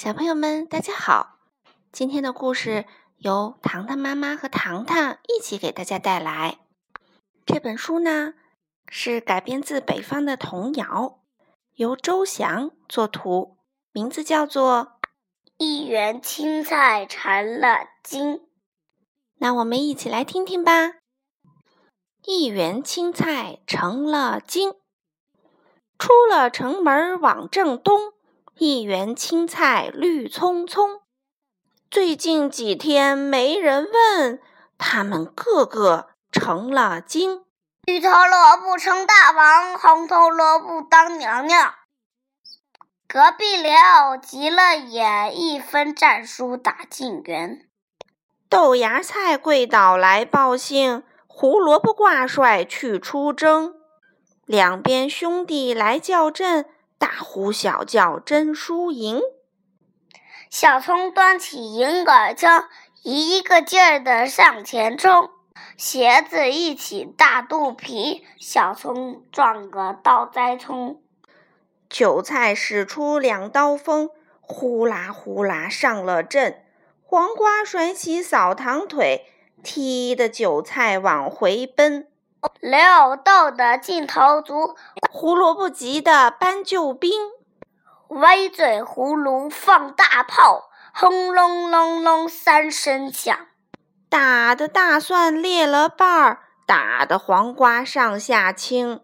小朋友们，大家好！今天的故事由糖糖妈妈和糖糖一起给大家带来。这本书呢是改编自北方的童谣，由周翔作图，名字叫做《一园青菜成了精》。那我们一起来听听吧。一园青菜成了精，出了城门往正东。一园青菜绿葱葱，最近几天没人问，他们个个成了精。绿头萝卜称大王，红头萝卜当娘娘。隔壁寮急了眼，一分战书打进园。豆芽菜跪倒来报信，胡萝卜挂帅去出征。两边兄弟来叫阵。大呼小叫争输赢，小葱端起银杆枪，一个劲儿的向前冲。鞋子一起大肚皮，小葱撞个倒栽葱。韭菜使出两刀锋，呼啦呼啦上了阵。黄瓜甩起扫堂腿，踢得韭菜往回奔。刘豆的劲头足，胡萝卜急的搬救兵，歪嘴葫芦放大炮，轰隆隆隆三声响，打的大蒜裂了瓣儿，打的黄瓜上下青，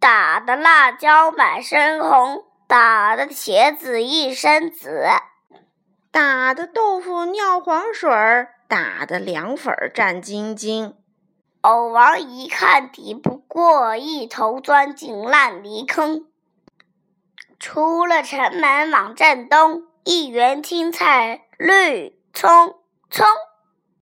打的辣椒满身红，打的茄子一身紫，打的豆腐尿黄水儿，打的凉粉儿战兢兢。藕王一看敌不过，一头钻进烂泥坑。出了城门往镇东，一园青菜绿葱葱。